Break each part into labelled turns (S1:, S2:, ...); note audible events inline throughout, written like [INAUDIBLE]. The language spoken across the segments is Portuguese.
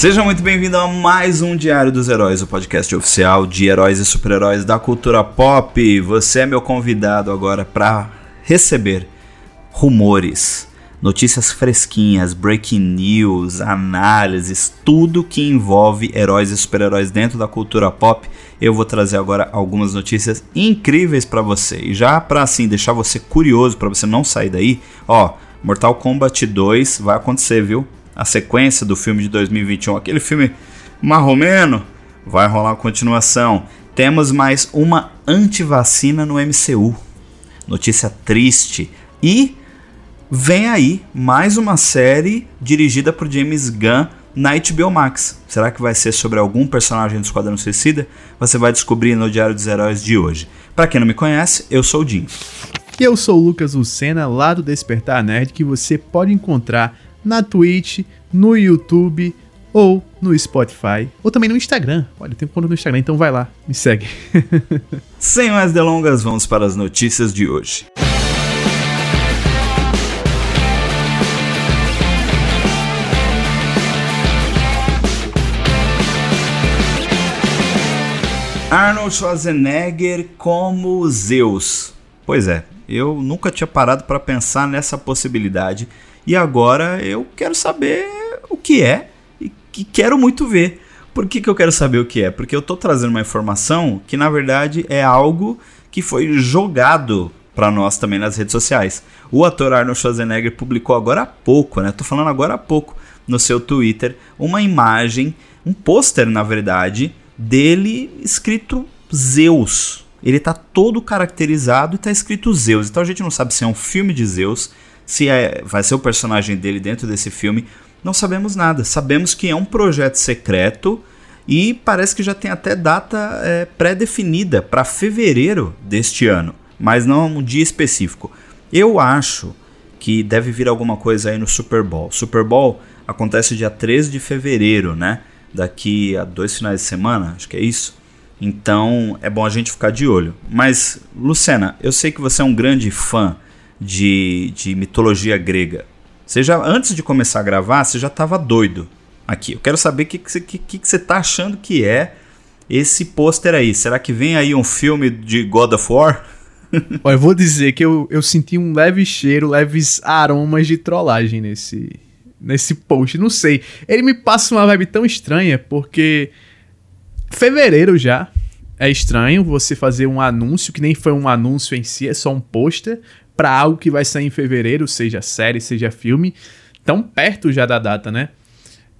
S1: Seja muito bem-vindo a mais um Diário dos Heróis, o podcast oficial de heróis e super-heróis da cultura pop. Você é meu convidado agora para receber rumores, notícias fresquinhas, breaking news, análises, tudo que envolve heróis e super-heróis dentro da cultura pop. Eu vou trazer agora algumas notícias incríveis para você. E já para assim deixar você curioso, para você não sair daí, ó, Mortal Kombat 2 vai acontecer, viu? A sequência do filme de 2021, aquele filme marromeno, vai rolar uma continuação. Temos mais uma antivacina no MCU. Notícia triste. E vem aí mais uma série dirigida por James Gunn na HBO Max. Será que vai ser sobre algum personagem do Esquadrão Suicida? Você vai descobrir no Diário dos Heróis de hoje. Para quem não me conhece, eu sou o Jim.
S2: E eu sou o Lucas Lucena, lá do Despertar Nerd, que você pode encontrar na Twitch, no YouTube ou no Spotify, ou também no Instagram. Olha, tem conta no Instagram, então vai lá, me segue. [LAUGHS]
S1: Sem mais delongas, vamos para as notícias de hoje. Arnold Schwarzenegger como Zeus. Pois é, eu nunca tinha parado para pensar nessa possibilidade e agora eu quero saber o que é e que quero muito ver. Por que, que eu quero saber o que é? Porque eu estou trazendo uma informação que na verdade é algo que foi jogado para nós também nas redes sociais. O ator Arnold Schwarzenegger publicou agora há pouco, né? Tô falando agora há pouco no seu Twitter uma imagem, um pôster na verdade, dele escrito Zeus. Ele tá todo caracterizado e tá escrito Zeus. Então a gente não sabe se é um filme de Zeus, se é, vai ser o personagem dele dentro desse filme, não sabemos nada. Sabemos que é um projeto secreto e parece que já tem até data é, pré-definida para fevereiro deste ano, mas não um dia específico. Eu acho que deve vir alguma coisa aí no Super Bowl. Super Bowl acontece dia 13 de fevereiro, né? Daqui a dois finais de semana, acho que é isso. Então é bom a gente ficar de olho. Mas, Lucena, eu sei que você é um grande fã de, de mitologia grega. Você já, antes de começar a gravar, você já estava doido aqui. Eu quero saber o que, que, que, que você está achando que é esse pôster aí. Será que vem aí um filme de God of War? [LAUGHS]
S2: Olha, eu vou dizer que eu, eu senti um leve cheiro, leves aromas de trollagem nesse, nesse post. Não sei. Ele me passa uma vibe tão estranha, porque fevereiro já. É estranho você fazer um anúncio que nem foi um anúncio em si, é só um pôster para algo que vai sair em fevereiro, seja série, seja filme, tão perto já da data, né?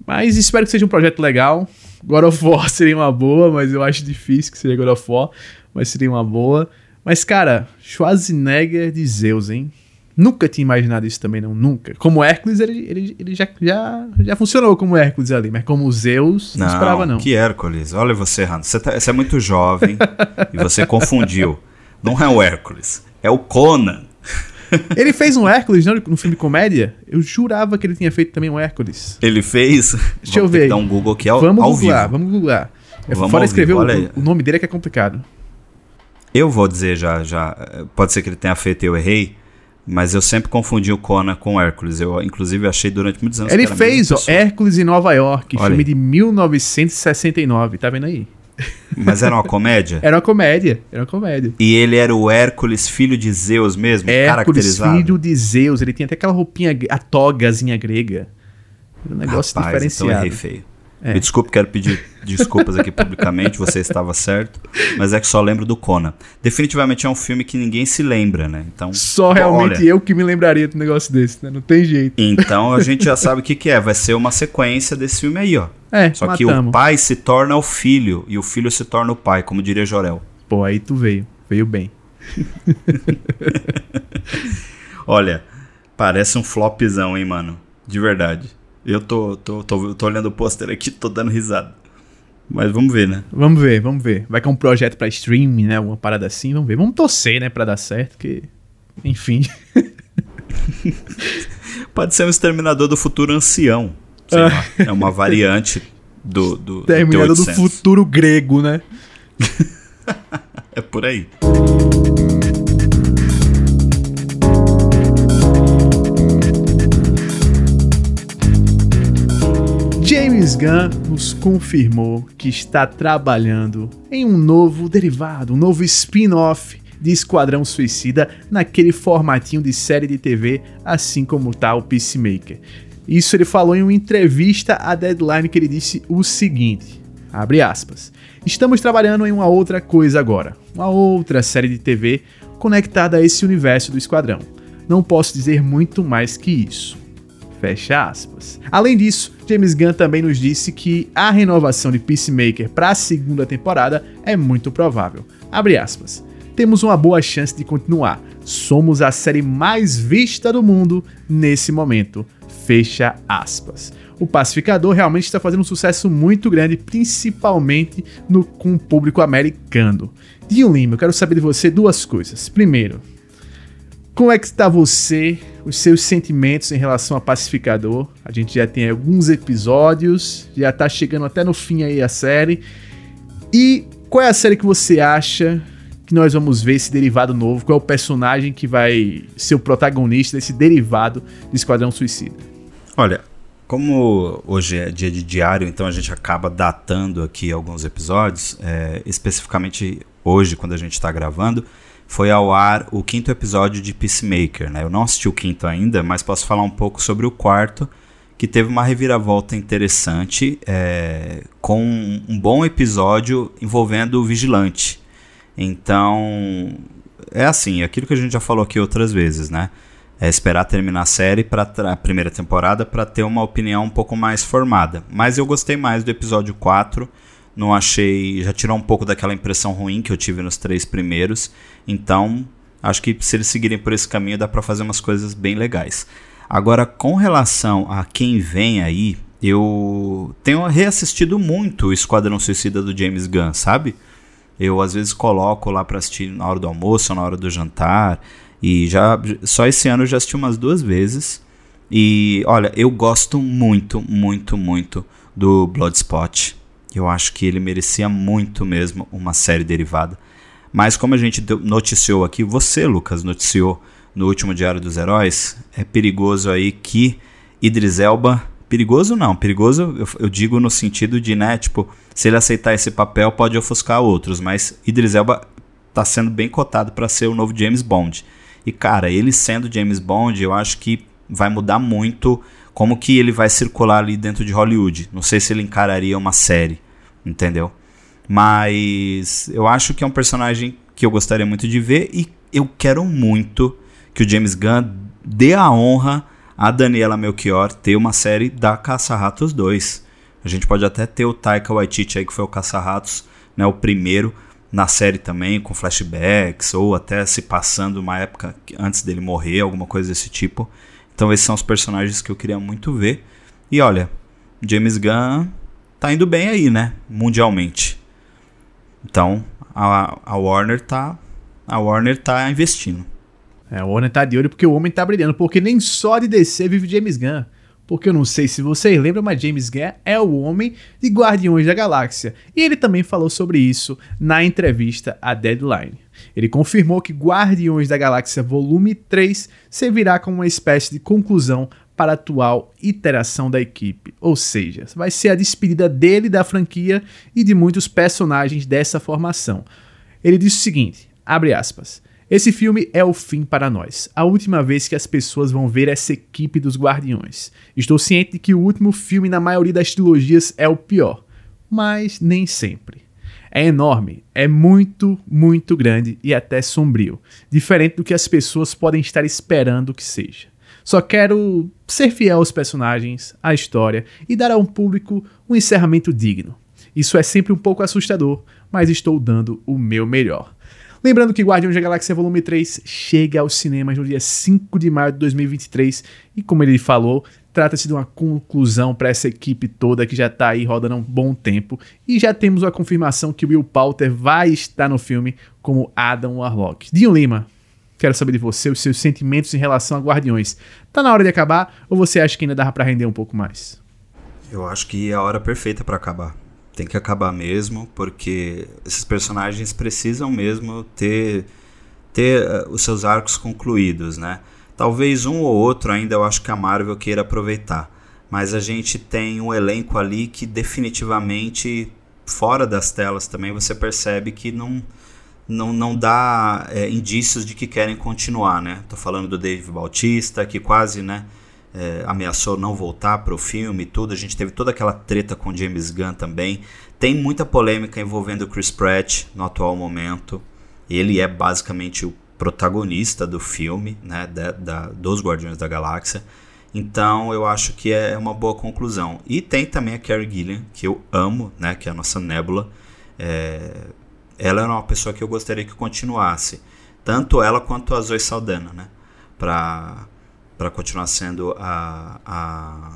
S2: Mas espero que seja um projeto legal. God of War [LAUGHS] seria uma boa, mas eu acho difícil que seja God of War, mas seria uma boa. Mas, cara, Schwarzenegger de Zeus, hein? Nunca tinha imaginado isso também, não. Nunca. Como Hércules, ele, ele, ele já, já, já funcionou como Hércules ali, mas como Zeus, não, não esperava, não.
S1: Que Hércules? Olha você errando. Você, tá, você é muito jovem [LAUGHS] e você confundiu. Não é o Hércules, é o Conan.
S2: Ele fez um Hércules não, no filme de comédia? Eu jurava que ele tinha feito também um Hércules.
S1: Ele fez?
S2: Deixa eu ver.
S1: Dar um Google aqui ao,
S2: vamos
S1: ao
S2: googlar,
S1: vivo.
S2: Vamos googlar. É vamos Fora escrever o, o, nome dele é que é complicado.
S1: Eu vou dizer já, já. Pode ser que ele tenha feito e eu errei. Mas eu sempre confundi o Conan com o Hércules. Eu, inclusive, achei durante muitos anos
S2: Ele fez, ó, Hércules em Nova York, Olha filme aí. de 1969. Tá vendo aí?
S1: Mas era uma comédia?
S2: era uma comédia, era uma comédia.
S1: E ele era o Hércules, filho de Zeus mesmo,
S2: Hércules, caracterizado? filho de Zeus. Ele tinha até aquela roupinha, a togazinha grega. Um negócio
S1: Rapaz,
S2: diferenciado.
S1: Então errei feio. É. Me desculpe, quero pedir desculpas aqui publicamente, você estava certo, mas é que só lembro do Conan. Definitivamente é um filme que ninguém se lembra, né? Então,
S2: só realmente olha, eu que me lembraria de um negócio desse, né? Não tem jeito.
S1: Então a gente já sabe o que, que é, vai ser uma sequência desse filme aí, ó.
S2: É,
S1: Só matamos. que o pai se torna o filho e o filho se torna o pai, como diria Jorel.
S2: Pô, aí tu veio, veio bem. [LAUGHS]
S1: olha, parece um flopzão, hein, mano? De verdade. Eu tô, tô, tô, tô olhando o pôster aqui, tô dando risada. Mas vamos ver, né?
S2: Vamos ver, vamos ver. Vai que é um projeto pra streaming, né? Uma parada assim, vamos ver. Vamos torcer, né, pra dar certo, que. Enfim. [LAUGHS]
S1: Pode ser um exterminador do futuro ancião. Sei lá. [LAUGHS] É uma variante do. do
S2: Exterminador do, do futuro grego, né? [LAUGHS]
S1: é por aí.
S2: James Gunn nos confirmou que está trabalhando em um novo derivado, um novo spin-off de Esquadrão Suicida naquele formatinho de série de TV, assim como tá o Peacemaker. Isso ele falou em uma entrevista à Deadline que ele disse o seguinte: abre aspas. Estamos trabalhando em uma outra coisa agora, uma outra série de TV conectada a esse universo do Esquadrão. Não posso dizer muito mais que isso. Fecha aspas. Além disso, James Gunn também nos disse que a renovação de Peacemaker para a segunda temporada é muito provável. Abre aspas. Temos uma boa chance de continuar. Somos a série mais vista do mundo nesse momento. Fecha aspas. O Pacificador realmente está fazendo um sucesso muito grande, principalmente no, com o público americano. Dinho Lima, eu quero saber de você duas coisas. Primeiro, como é que está você, os seus sentimentos em relação a Pacificador? A gente já tem alguns episódios, já está chegando até no fim aí a série. E qual é a série que você acha que nós vamos ver esse derivado novo? Qual é o personagem que vai ser o protagonista desse derivado de Esquadrão Suicida?
S1: Olha, como hoje é dia de diário, então a gente acaba datando aqui alguns episódios, é, especificamente hoje, quando a gente está gravando foi ao ar o quinto episódio de Peacemaker. Né? Eu não assisti o quinto ainda, mas posso falar um pouco sobre o quarto, que teve uma reviravolta interessante, é, com um bom episódio envolvendo o vigilante. Então, é assim, aquilo que a gente já falou aqui outras vezes, né? É esperar terminar a série para a primeira temporada para ter uma opinião um pouco mais formada. Mas eu gostei mais do episódio 4 não achei. Já tirou um pouco daquela impressão ruim que eu tive nos três primeiros. Então, acho que se eles seguirem por esse caminho, dá para fazer umas coisas bem legais. Agora, com relação a quem vem aí, eu tenho reassistido muito o Esquadrão Suicida do James Gunn, sabe? Eu às vezes coloco lá para assistir na hora do almoço, na hora do jantar, e já só esse ano eu já assisti umas duas vezes. E olha, eu gosto muito, muito, muito do Bloodspot. Eu acho que ele merecia muito mesmo uma série derivada. Mas como a gente noticiou aqui, você, Lucas, noticiou no último Diário dos Heróis, é perigoso aí que Idris Elba. Perigoso não, perigoso eu, eu, digo no sentido de, né, tipo, se ele aceitar esse papel pode ofuscar outros, mas Idris Elba tá sendo bem cotado para ser o novo James Bond. E cara, ele sendo James Bond, eu acho que vai mudar muito como que ele vai circular ali dentro de Hollywood. Não sei se ele encararia uma série, entendeu? Mas eu acho que é um personagem que eu gostaria muito de ver e eu quero muito que o James Gunn dê a honra a Daniela Melchior ter uma série da Caça-Ratos 2. A gente pode até ter o Taika Waititi aí que foi o Caça-Ratos, né, o primeiro na série também com flashbacks ou até se passando uma época antes dele morrer, alguma coisa desse tipo. Então esses são os personagens que eu queria muito ver. E olha, James Gunn tá indo bem aí, né? Mundialmente. Então a, a Warner tá a Warner tá investindo.
S2: É, a Warner tá de olho porque o homem tá brilhando, porque nem só de DC vive James Gunn. Porque eu não sei se vocês lembram, mas James Gunn é o homem de Guardiões da Galáxia. E ele também falou sobre isso na entrevista à Deadline. Ele confirmou que Guardiões da Galáxia Volume 3 servirá como uma espécie de conclusão para a atual iteração da equipe, ou seja, vai ser a despedida dele da franquia e de muitos personagens dessa formação. Ele disse o seguinte, abre aspas, esse filme é o fim para nós, a última vez que as pessoas vão ver essa equipe dos Guardiões. Estou ciente de que o último filme na maioria das trilogias é o pior, mas nem sempre é enorme, é muito, muito grande e até sombrio, diferente do que as pessoas podem estar esperando que seja. Só quero ser fiel aos personagens, à história e dar ao público um encerramento digno. Isso é sempre um pouco assustador, mas estou dando o meu melhor. Lembrando que Guardiões da Galáxia Volume 3 chega aos cinemas no dia 5 de maio de 2023 e, como ele falou, Trata-se de uma conclusão para essa equipe toda que já está aí rodando há um bom tempo e já temos a confirmação que Will Poulter vai estar no filme como Adam Warlock. Dinho Lima, quero saber de você os seus sentimentos em relação a Guardiões. Tá na hora de acabar ou você acha que ainda dá para render um pouco mais?
S1: Eu acho que é a hora perfeita para acabar. Tem que acabar mesmo, porque esses personagens precisam mesmo ter ter uh, os seus arcos concluídos, né? Talvez um ou outro ainda eu acho que a Marvel queira aproveitar. mas a gente tem um elenco ali que definitivamente, fora das telas também, você percebe que não, não, não dá é, indícios de que querem continuar, né? Tô falando do Dave Bautista, que quase, né? É, ameaçou não voltar para o filme e tudo. A gente teve toda aquela treta com James Gunn também. Tem muita polêmica envolvendo Chris Pratt no atual momento. Ele é basicamente o protagonista do filme, né, da, da, dos Guardiões da Galáxia. Então eu acho que é uma boa conclusão. E tem também a Carrie Gilliam, que eu amo, né, que é a nossa Nebula. É, ela era uma pessoa que eu gostaria que continuasse. Tanto ela quanto a Zoe Saldana, né? Pra, pra continuar sendo a, a,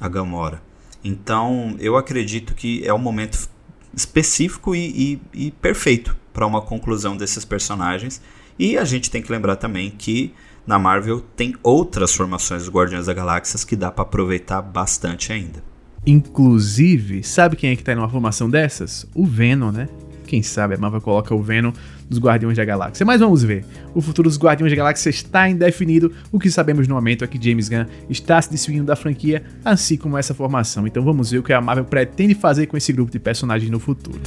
S1: a Gamora. Então eu acredito que é um momento específico e, e, e perfeito para uma conclusão desses personagens. E a gente tem que lembrar também que na Marvel tem outras formações dos Guardiões da Galáxia que dá para aproveitar bastante ainda.
S2: Inclusive, sabe quem é que tá uma formação dessas? O Venom, né? Quem sabe a Marvel coloca o Venom dos Guardiões da Galáxia. Mas vamos ver. O futuro dos Guardiões da Galáxia está indefinido. O que sabemos no momento é que James Gunn está se despedindo da franquia, assim como essa formação. Então vamos ver o que a Marvel pretende fazer com esse grupo de personagens no futuro.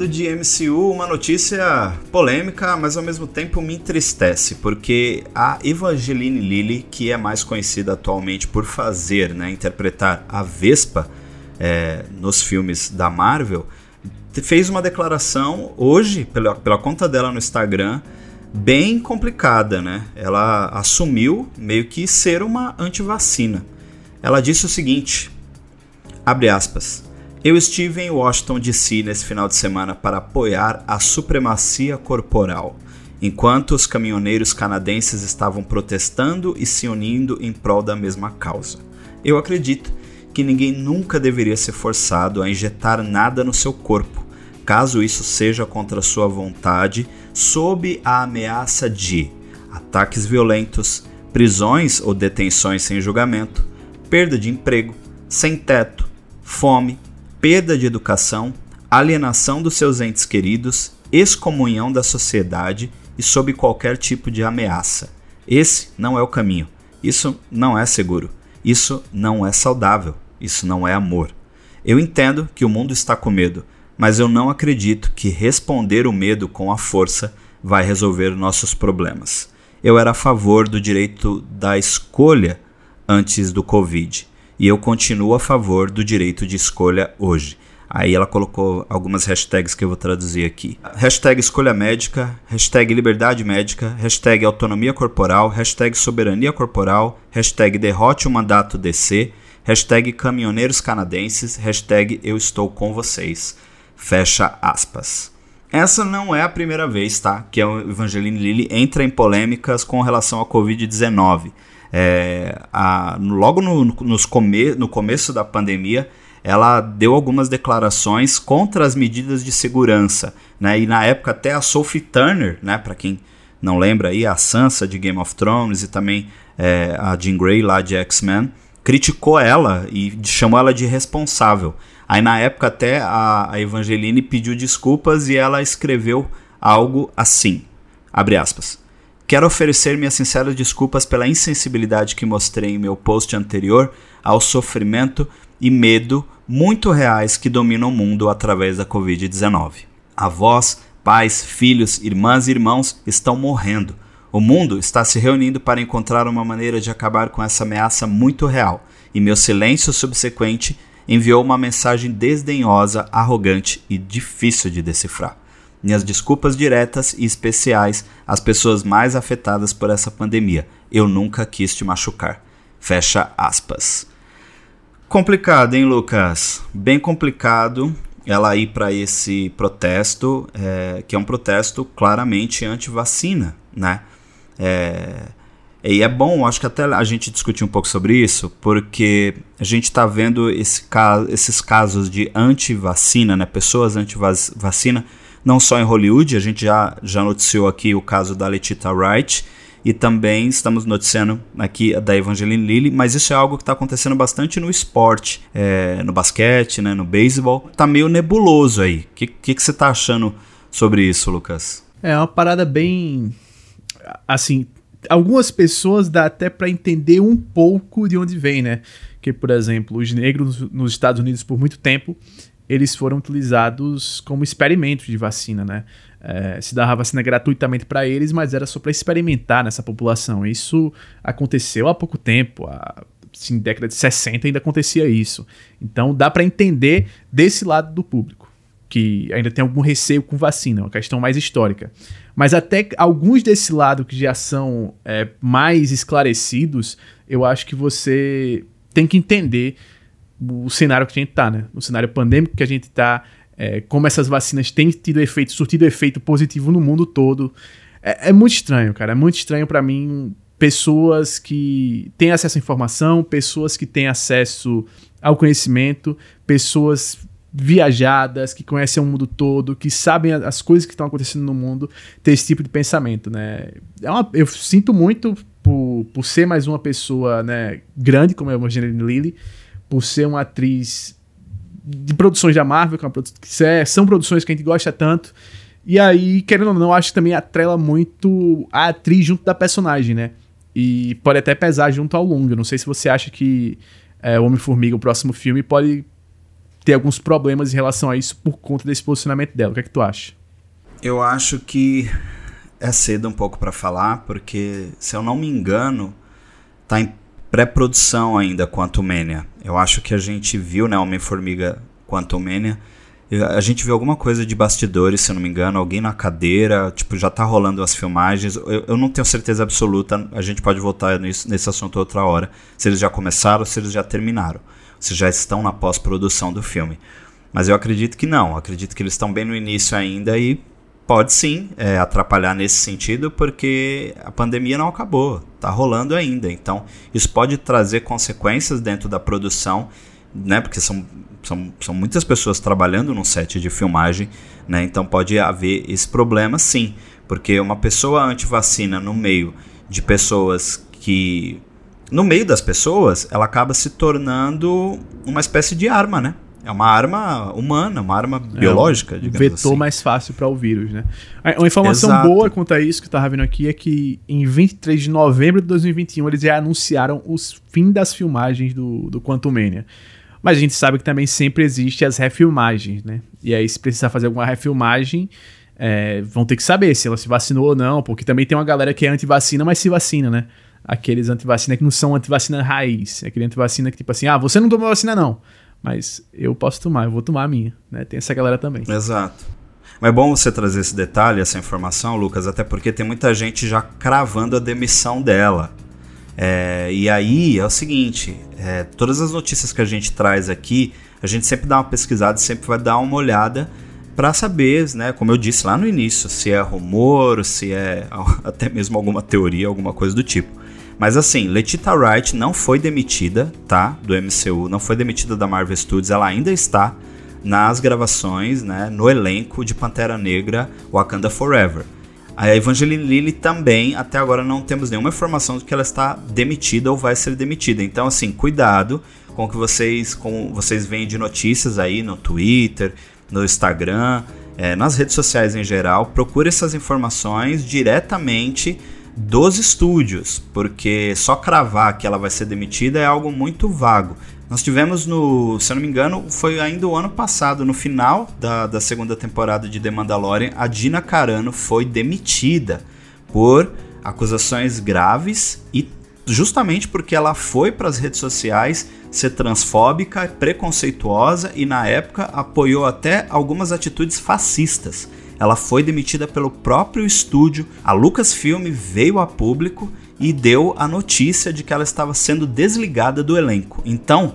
S1: Falando de MCU, uma notícia polêmica, mas ao mesmo tempo me entristece, porque a Evangeline Lilly, que é mais conhecida atualmente por fazer, né, interpretar a Vespa é, nos filmes da Marvel, fez uma declaração hoje, pela, pela conta dela no Instagram, bem complicada, né? Ela assumiu meio que ser uma antivacina. Ela disse o seguinte, abre aspas, eu estive em Washington DC nesse final de semana para apoiar a supremacia corporal, enquanto os caminhoneiros canadenses estavam protestando e se unindo em prol da mesma causa. Eu acredito que ninguém nunca deveria ser forçado a injetar nada no seu corpo, caso isso seja contra sua vontade, sob a ameaça de ataques violentos, prisões ou detenções sem julgamento, perda de emprego, sem teto, fome perda de educação, alienação dos seus entes queridos, excomunhão da sociedade e sob qualquer tipo de ameaça. Esse não é o caminho. Isso não é seguro. Isso não é saudável. Isso não é amor. Eu entendo que o mundo está com medo, mas eu não acredito que responder o medo com a força vai resolver nossos problemas. Eu era a favor do direito da escolha antes do Covid e eu continuo a favor do direito de escolha hoje. Aí ela colocou algumas hashtags que eu vou traduzir aqui. Hashtag escolha médica, hashtag liberdade médica, hashtag autonomia corporal, hashtag soberania corporal, hashtag derrote o mandato DC, hashtag caminhoneiros canadenses, hashtag eu estou com vocês. Fecha aspas. Essa não é a primeira vez, tá? Que a Evangeline Lilly entra em polêmicas com relação à Covid-19. É, a, logo no, nos come, no começo da pandemia, ela deu algumas declarações contra as medidas de segurança, né? E na época até a Sophie Turner, né? Para quem não lembra aí, a Sansa de Game of Thrones e também é, a Jean Grey lá de X-Men, criticou ela e chamou ela de responsável. Aí na época até a, a Evangeline pediu desculpas e ela escreveu algo assim, abre aspas. Quero oferecer minhas sinceras desculpas pela insensibilidade que mostrei em meu post anterior ao sofrimento e medo muito reais que dominam o mundo através da Covid-19. Avós, pais, filhos, irmãs e irmãos estão morrendo. O mundo está se reunindo para encontrar uma maneira de acabar com essa ameaça muito real, e meu silêncio subsequente enviou uma mensagem desdenhosa, arrogante e difícil de decifrar. Minhas desculpas diretas e especiais às pessoas mais afetadas por essa pandemia. Eu nunca quis te machucar. Fecha aspas. Complicado, hein, Lucas? Bem complicado ela ir para esse protesto, é, que é um protesto claramente anti-vacina, né? É, e é bom, acho que até a gente discutir um pouco sobre isso, porque a gente está vendo esse, esses casos de anti-vacina, né? Pessoas anti-vacina não só em Hollywood, a gente já, já noticiou aqui o caso da Letita Wright, e também estamos noticiando aqui da Evangeline Lilly, mas isso é algo que está acontecendo bastante no esporte, é, no basquete, né, no beisebol. Tá meio nebuloso aí. O que, que, que você tá achando sobre isso, Lucas?
S2: É uma parada bem. Assim, algumas pessoas dá até para entender um pouco de onde vem, né? Que, por exemplo, os negros nos Estados Unidos por muito tempo eles foram utilizados como experimentos de vacina, né? É, se dava vacina gratuitamente para eles, mas era só para experimentar nessa população. Isso aconteceu há pouco tempo, há assim, década de 60 ainda acontecia isso. Então dá para entender desse lado do público que ainda tem algum receio com vacina, uma questão mais histórica. Mas até alguns desse lado que já são é, mais esclarecidos, eu acho que você tem que entender o cenário que a gente está, né? O cenário pandêmico que a gente está, é, como essas vacinas têm tido efeito, surtido efeito positivo no mundo todo. É, é muito estranho, cara. É muito estranho para mim pessoas que têm acesso à informação, pessoas que têm acesso ao conhecimento, pessoas viajadas, que conhecem o mundo todo, que sabem as coisas que estão acontecendo no mundo, ter esse tipo de pensamento, né? É uma, eu sinto muito por, por ser mais uma pessoa né, grande, como é a Evangeline Lilly, por ser uma atriz de produções da Marvel, que, é uma, que é, são produções que a gente gosta tanto. E aí, querendo ou não, acho que também atrela muito a atriz junto da personagem, né? E pode até pesar junto ao longo. Não sei se você acha que é, Homem-Formiga, o próximo filme, pode ter alguns problemas em relação a isso por conta desse posicionamento dela. O que é que tu acha?
S1: Eu acho que é cedo um pouco para falar, porque se eu não me engano, tá em pré-produção ainda Quantum Mania. Eu acho que a gente viu, né, Homem-Formiga Quantum Mania. A gente viu alguma coisa de bastidores, se eu não me engano, alguém na cadeira, tipo, já tá rolando as filmagens. Eu, eu não tenho certeza absoluta, a gente pode voltar nisso, nesse assunto outra hora, se eles já começaram se eles já terminaram. Se já estão na pós-produção do filme. Mas eu acredito que não, acredito que eles estão bem no início ainda e pode sim é, atrapalhar nesse sentido, porque a pandemia não acabou, está rolando ainda. Então, isso pode trazer consequências dentro da produção, né? Porque são, são, são muitas pessoas trabalhando num set de filmagem, né? Então pode haver esse problema sim. Porque uma pessoa anti-vacina no meio de pessoas que. No meio das pessoas, ela acaba se tornando uma espécie de arma, né? É uma arma humana, uma arma é, biológica,
S2: digamos vetor assim. mais fácil para o vírus, né? Uma informação Exato. boa quanto a isso que eu tava vendo aqui é que em 23 de novembro de 2021 eles já anunciaram os fim das filmagens do, do Quantum Mania. Mas a gente sabe que também sempre existe as refilmagens, né? E aí se precisar fazer alguma refilmagem, é, vão ter que saber se ela se vacinou ou não, porque também tem uma galera que é anti-vacina, mas se vacina, né? Aqueles anti-vacina que não são anti-vacina raiz. Aquele anti-vacina que tipo assim, ah, você não tomou vacina não. Mas eu posso tomar, eu vou tomar a minha, né? Tem essa galera também.
S1: Exato. Mas é bom você trazer esse detalhe, essa informação, Lucas, até porque tem muita gente já cravando a demissão dela. É, e aí é o seguinte: é, todas as notícias que a gente traz aqui, a gente sempre dá uma pesquisada, sempre vai dar uma olhada para saber, né, como eu disse lá no início, se é rumor, se é [LAUGHS] até mesmo alguma teoria, alguma coisa do tipo. Mas assim, Letita Wright não foi demitida, tá? Do MCU, não foi demitida da Marvel Studios, ela ainda está nas gravações, né, no elenco de Pantera Negra Wakanda Forever. A Evangeline Lilly também, até agora não temos nenhuma informação de que ela está demitida ou vai ser demitida. Então, assim, cuidado com o que vocês, com vocês veem de notícias aí no Twitter, no Instagram, é, nas redes sociais em geral. Procure essas informações diretamente dos estúdios, porque só cravar que ela vai ser demitida é algo muito vago. Nós tivemos no, se eu não me engano, foi ainda o ano passado, no final da, da segunda temporada de The Mandalorian, a Dina Carano foi demitida por acusações graves e justamente porque ela foi para as redes sociais ser transfóbica, preconceituosa e na época apoiou até algumas atitudes fascistas ela foi demitida pelo próprio estúdio. A Lucasfilm veio a público e deu a notícia de que ela estava sendo desligada do elenco. Então,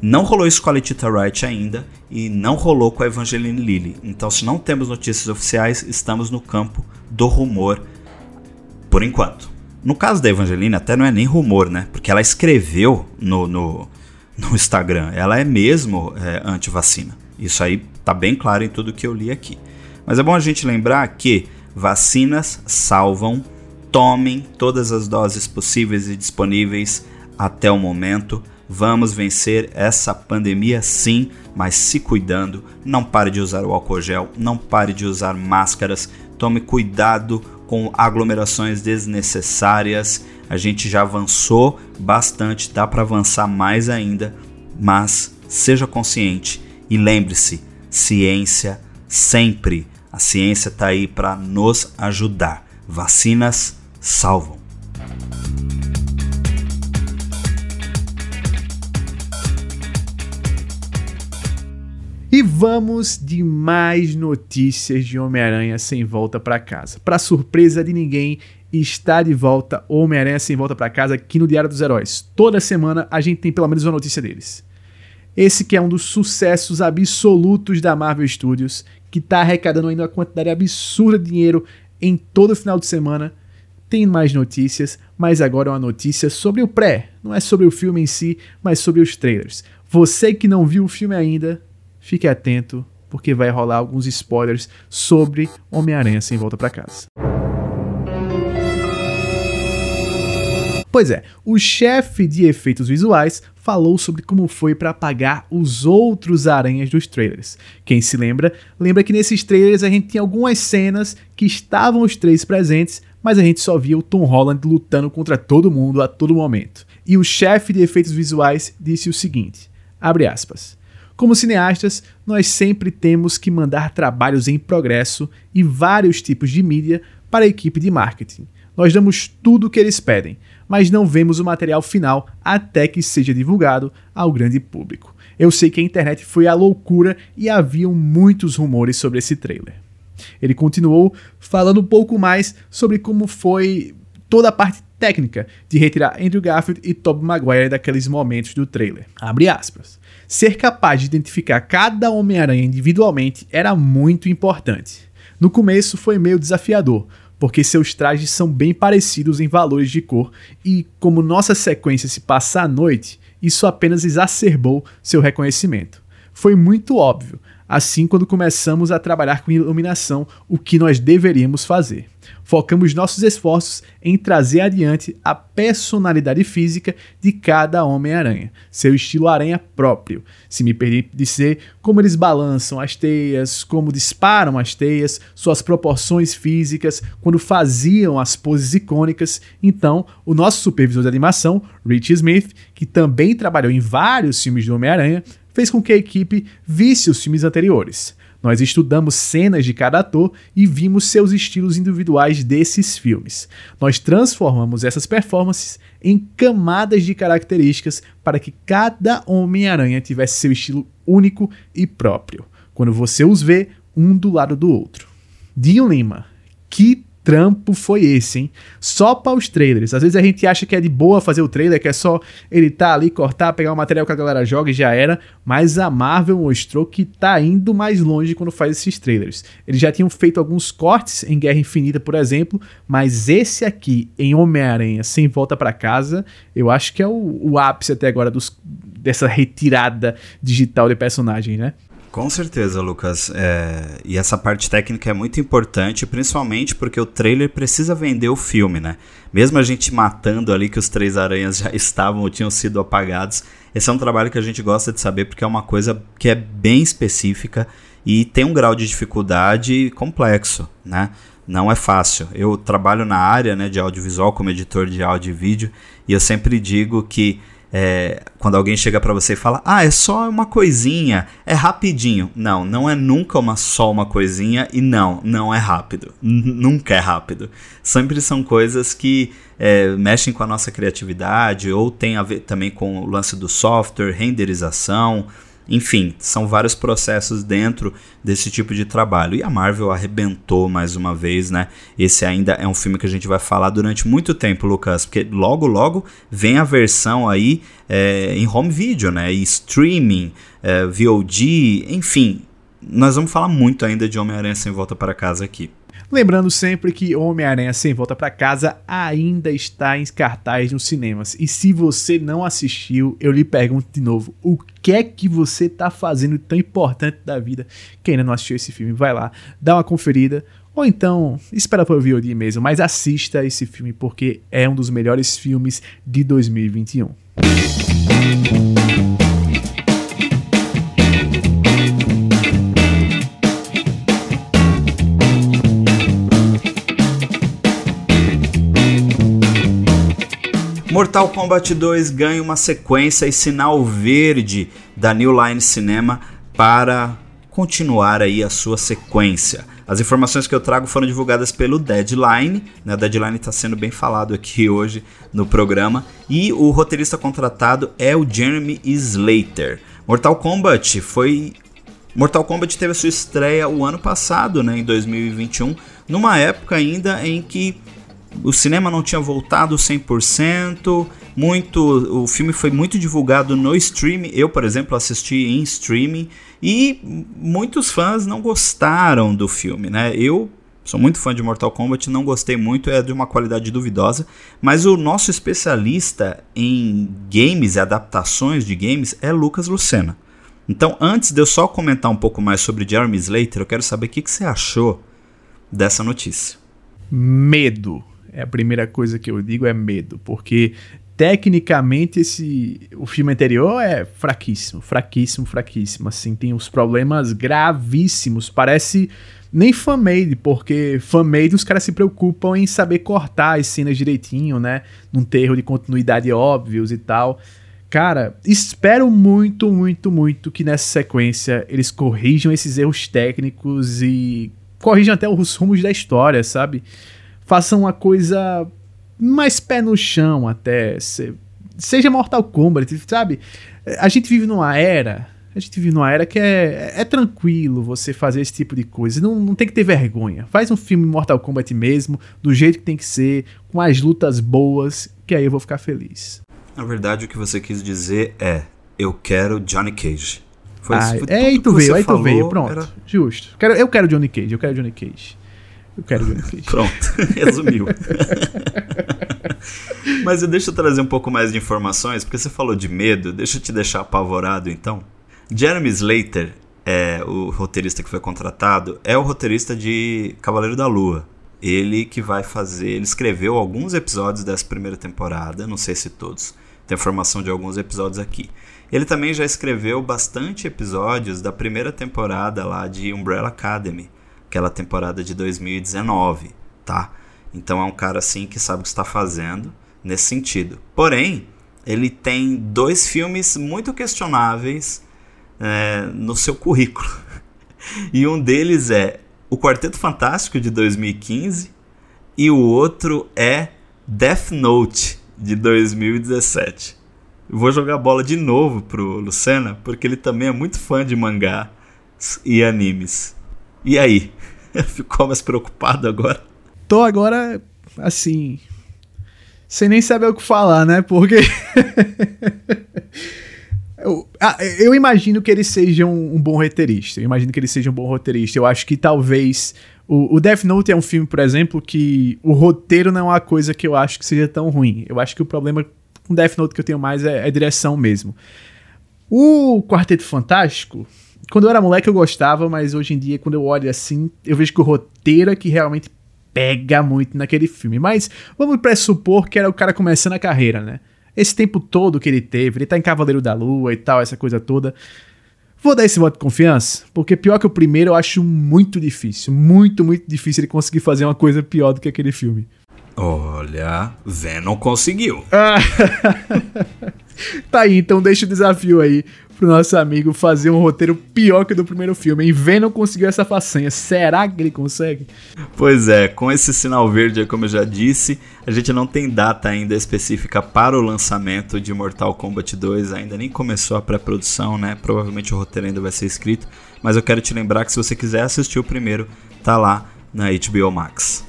S1: não rolou isso com a Letita Wright ainda e não rolou com a Evangeline Lilly. Então, se não temos notícias oficiais, estamos no campo do rumor por enquanto. No caso da Evangeline, até não é nem rumor, né? Porque ela escreveu no, no, no Instagram. Ela é mesmo é, anti-vacina. Isso aí tá bem claro em tudo que eu li aqui. Mas é bom a gente lembrar que vacinas salvam Tomem todas as doses possíveis e disponíveis até o momento. Vamos vencer essa pandemia sim, mas se cuidando. Não pare de usar o álcool gel, não pare de usar máscaras. Tome cuidado com aglomerações desnecessárias. A gente já avançou bastante, dá para avançar mais ainda, mas seja consciente e lembre-se, ciência sempre. A ciência está aí para nos ajudar. Vacinas salvam.
S2: E vamos de mais notícias de Homem-Aranha sem volta para casa. Para surpresa de ninguém, está de volta Homem-Aranha sem volta para casa aqui no Diário dos Heróis. Toda semana a gente tem pelo menos uma notícia deles. Esse que é um dos sucessos absolutos da Marvel Studios, que está arrecadando ainda uma quantidade absurda de dinheiro em todo final de semana. Tem mais notícias, mas agora é uma notícia sobre o pré. Não é sobre o filme em si, mas sobre os trailers. Você que não viu o filme ainda, fique atento, porque vai rolar alguns spoilers sobre Homem-Aranha sem volta para casa. Pois é, o chefe de efeitos visuais falou sobre como foi para apagar os outros aranhas dos trailers. Quem se lembra, lembra que nesses trailers a gente tinha algumas cenas que estavam os três presentes, mas a gente só via o Tom Holland lutando contra todo mundo a todo momento. E o chefe de efeitos visuais disse o seguinte: abre aspas. Como cineastas, nós sempre temos que mandar trabalhos em progresso e vários tipos de mídia para a equipe de marketing. Nós damos tudo o que eles pedem, mas não vemos o material final até que seja divulgado ao grande público. Eu sei que a internet foi a loucura e haviam muitos rumores sobre esse trailer. Ele continuou falando um pouco mais sobre como foi toda a parte técnica de retirar Andrew Garfield e Tobey Maguire daqueles momentos do trailer. Abre aspas. Ser capaz de identificar cada Homem-Aranha individualmente era muito importante. No começo foi meio desafiador, porque seus trajes são bem parecidos em valores de cor e, como nossa sequência se passa à noite, isso apenas exacerbou seu reconhecimento. Foi muito óbvio, assim quando começamos a trabalhar com iluminação, o que nós deveríamos fazer focamos nossos esforços em trazer adiante a personalidade física de cada Homem-Aranha, seu estilo aranha próprio, se me permite dizer, como eles balançam as teias, como disparam as teias, suas proporções físicas, quando faziam as poses icônicas. Então, o nosso supervisor de animação, Rich Smith, que também trabalhou em vários filmes do Homem-Aranha, fez com que a equipe visse os filmes anteriores. Nós estudamos cenas de cada ator e vimos seus estilos individuais desses filmes. Nós transformamos essas performances em camadas de características para que cada Homem-Aranha tivesse seu estilo único e próprio, quando você os vê um do lado do outro. Dinho Lima, que trampo foi esse, hein? Só para os trailers. Às vezes a gente acha que é de boa fazer o trailer, que é só editar ali, cortar, pegar o material que a galera joga e já era, mas a Marvel mostrou que tá indo mais longe quando faz esses trailers. Eles já tinham feito alguns cortes em Guerra Infinita, por exemplo, mas esse aqui em Homem-Aranha sem volta para casa, eu acho que é o, o ápice até agora dos, dessa retirada digital de personagem, né?
S1: Com certeza, Lucas. É... E essa parte técnica é muito importante, principalmente porque o trailer precisa vender o filme, né? Mesmo a gente matando ali que os três aranhas [LAUGHS] já estavam ou tinham sido apagados, esse é um trabalho que a gente gosta de saber porque é uma coisa que é bem específica e tem um grau de dificuldade complexo, né? Não é fácil. Eu trabalho na área né, de audiovisual como editor de áudio e vídeo e eu sempre digo que é, quando alguém chega para você e fala, ah, é só uma coisinha, é rapidinho. Não, não é nunca uma só uma coisinha e não, não é rápido. N nunca é rápido. Sempre são coisas que é, mexem com a nossa criatividade ou tem a ver também com o lance do software, renderização. Enfim, são vários processos dentro desse tipo de trabalho. E a Marvel arrebentou mais uma vez, né? Esse ainda é um filme que a gente vai falar durante muito tempo, Lucas, porque logo, logo vem a versão aí é, em home video, né? E streaming, é, VOD, enfim. Nós vamos falar muito ainda de Homem-Aranha Sem Volta para Casa aqui.
S2: Lembrando sempre que Homem-Aranha Sem Volta para Casa ainda está em cartaz nos cinemas. E se você não assistiu, eu lhe pergunto de novo: o que é que você está fazendo tão importante da vida que ainda não assistiu esse filme? Vai lá, dá uma conferida. Ou então, espera para o VOD mesmo, mas assista esse filme porque é um dos melhores filmes de 2021.
S1: Mortal Kombat 2 ganha uma sequência e sinal verde da New Line Cinema para continuar aí a sua sequência. As informações que eu trago foram divulgadas pelo Deadline, né? O Deadline está sendo bem falado aqui hoje no programa, e o roteirista contratado é o Jeremy Slater. Mortal Kombat foi Mortal Kombat teve a sua estreia o ano passado, né, em 2021, numa época ainda em que o cinema não tinha voltado 100%, muito, o filme foi muito divulgado no streaming, eu, por exemplo, assisti em streaming, e muitos fãs não gostaram do filme, né? Eu sou muito fã de Mortal Kombat, não gostei muito, é de uma qualidade duvidosa, mas o nosso especialista em games e adaptações de games é Lucas Lucena. Então, antes de eu só comentar um pouco mais sobre Jeremy Slater, eu quero saber o que, que você achou dessa notícia.
S2: Medo. É a primeira coisa que eu digo é medo, porque tecnicamente esse o filme anterior é fraquíssimo, fraquíssimo, fraquíssimo, assim, tem uns problemas gravíssimos, parece nem fan-made, porque fan-made os caras se preocupam em saber cortar as cenas direitinho, né, num ter erro de continuidade óbvios e tal. Cara, espero muito, muito, muito que nessa sequência eles corrijam esses erros técnicos e corrijam até os rumos da história, sabe? Façam uma coisa mais pé no chão até. Se, seja Mortal Kombat, sabe? A gente vive numa era. A gente vive numa era que é, é tranquilo você fazer esse tipo de coisa. Não, não tem que ter vergonha. Faz um filme Mortal Kombat mesmo, do jeito que tem que ser, com as lutas boas, que aí eu vou ficar feliz.
S1: Na verdade, o que você quis dizer é: eu quero Johnny Cage.
S2: Foi, ah, foi é, aí tu veio, aí tu veio, pronto. Era... Justo. Quero, eu quero Johnny Cage, eu quero Johnny Cage. Eu quero Johnny [LAUGHS] Cage.
S1: Pronto, resumiu. [LAUGHS] Mas deixa eu trazer um pouco mais de informações, porque você falou de medo, deixa eu te deixar apavorado então. Jeremy Slater, é o roteirista que foi contratado, é o roteirista de Cavaleiro da Lua. Ele que vai fazer, ele escreveu alguns episódios dessa primeira temporada, não sei se todos. Tem informação de alguns episódios aqui. Ele também já escreveu bastante episódios da primeira temporada lá de Umbrella Academy, aquela temporada de 2019, tá? Então é um cara assim que sabe o que está fazendo nesse sentido. Porém, ele tem dois filmes muito questionáveis é, no seu currículo. [LAUGHS] E um deles é O Quarteto Fantástico de 2015 e o outro é Death Note de 2017. Vou jogar a bola de novo pro Lucena, porque ele também é muito fã de mangá e animes. E aí? [LAUGHS] Ficou mais preocupado agora?
S2: Tô agora, assim. Sem nem saber o que falar, né? Porque. [LAUGHS] eu, ah, eu, imagino que ele seja um, um, bom roteirista. Eu imagino que ele seja um bom roteirista. Eu acho que talvez. O, o Death Note é um filme, por exemplo, que o roteiro não é uma coisa que eu acho que seja tão ruim. Eu acho que o problema com Death Note que eu tenho mais é, é direção mesmo. O Quarteto Fantástico, quando eu era moleque eu gostava, mas hoje em dia, quando eu olho assim, eu vejo que o roteiro é que realmente pega muito naquele filme. Mas vamos pressupor que era o cara começando a carreira, né? Esse tempo todo que ele teve, ele tá em Cavaleiro da Lua e tal, essa coisa toda. Vou dar esse voto de confiança, porque pior que o primeiro eu acho muito difícil. Muito, muito difícil ele conseguir fazer uma coisa pior do que aquele filme.
S1: Olha, Venom conseguiu. [LAUGHS]
S2: tá aí, então deixa o desafio aí pro nosso amigo fazer um roteiro pior que o do primeiro filme. E Venom conseguiu essa façanha. Será que ele consegue?
S1: Pois é, com esse sinal verde, como eu já disse, a gente não tem data ainda específica para o lançamento de Mortal Kombat 2. Ainda nem começou a pré-produção, né? Provavelmente o roteiro ainda vai ser escrito. Mas eu quero te lembrar que se você quiser assistir o primeiro, tá lá na HBO Max.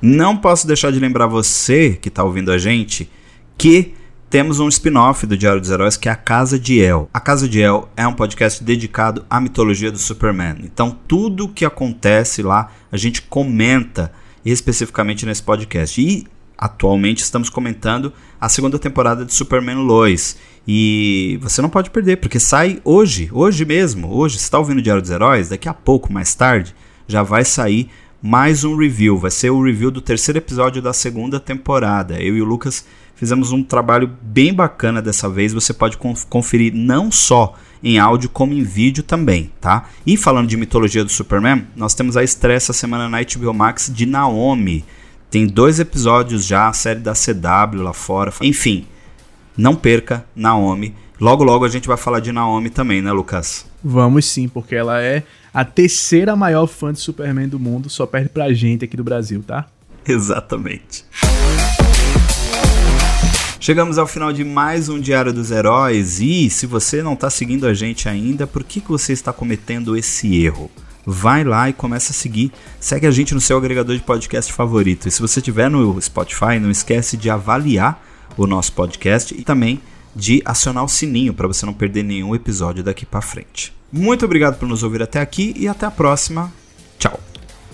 S1: Não posso deixar de lembrar você que está ouvindo a gente que temos um spin-off do Diário dos Heróis que é a Casa de El. A Casa de El é um podcast dedicado à mitologia do Superman. Então, tudo que acontece lá a gente comenta especificamente nesse podcast. E Atualmente estamos comentando a segunda temporada de Superman Lois. E você não pode perder, porque sai hoje, hoje mesmo, hoje, você está ouvindo o Diário dos Heróis, daqui a pouco, mais tarde, já vai sair mais um review. Vai ser o review do terceiro episódio da segunda temporada. Eu e o Lucas fizemos um trabalho bem bacana dessa vez. Você pode conferir não só em áudio como em vídeo também, tá? E falando de mitologia do Superman, nós temos a estreia essa semana na HBO Max de Naomi. Tem dois episódios já, a série da CW lá fora. Enfim, não perca Naomi. Logo, logo a gente vai falar de Naomi também, né, Lucas?
S2: Vamos sim, porque ela é a terceira maior fã de Superman do mundo, só perde pra gente aqui do Brasil, tá?
S1: Exatamente. Chegamos ao final de mais um Diário dos Heróis e se você não está seguindo a gente ainda, por que, que você está cometendo esse erro? Vai lá e começa a seguir. Segue a gente no seu agregador de podcast favorito. E se você estiver no Spotify, não esquece de avaliar o nosso podcast e também de acionar o sininho para você não perder nenhum episódio daqui para frente. Muito obrigado por nos ouvir até aqui e até a próxima. Tchau.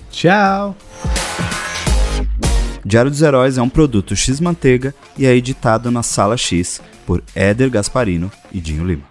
S2: Tchau.
S1: Diário dos Heróis é um produto X Manteiga e é editado na Sala X por Éder Gasparino e Dinho Lima.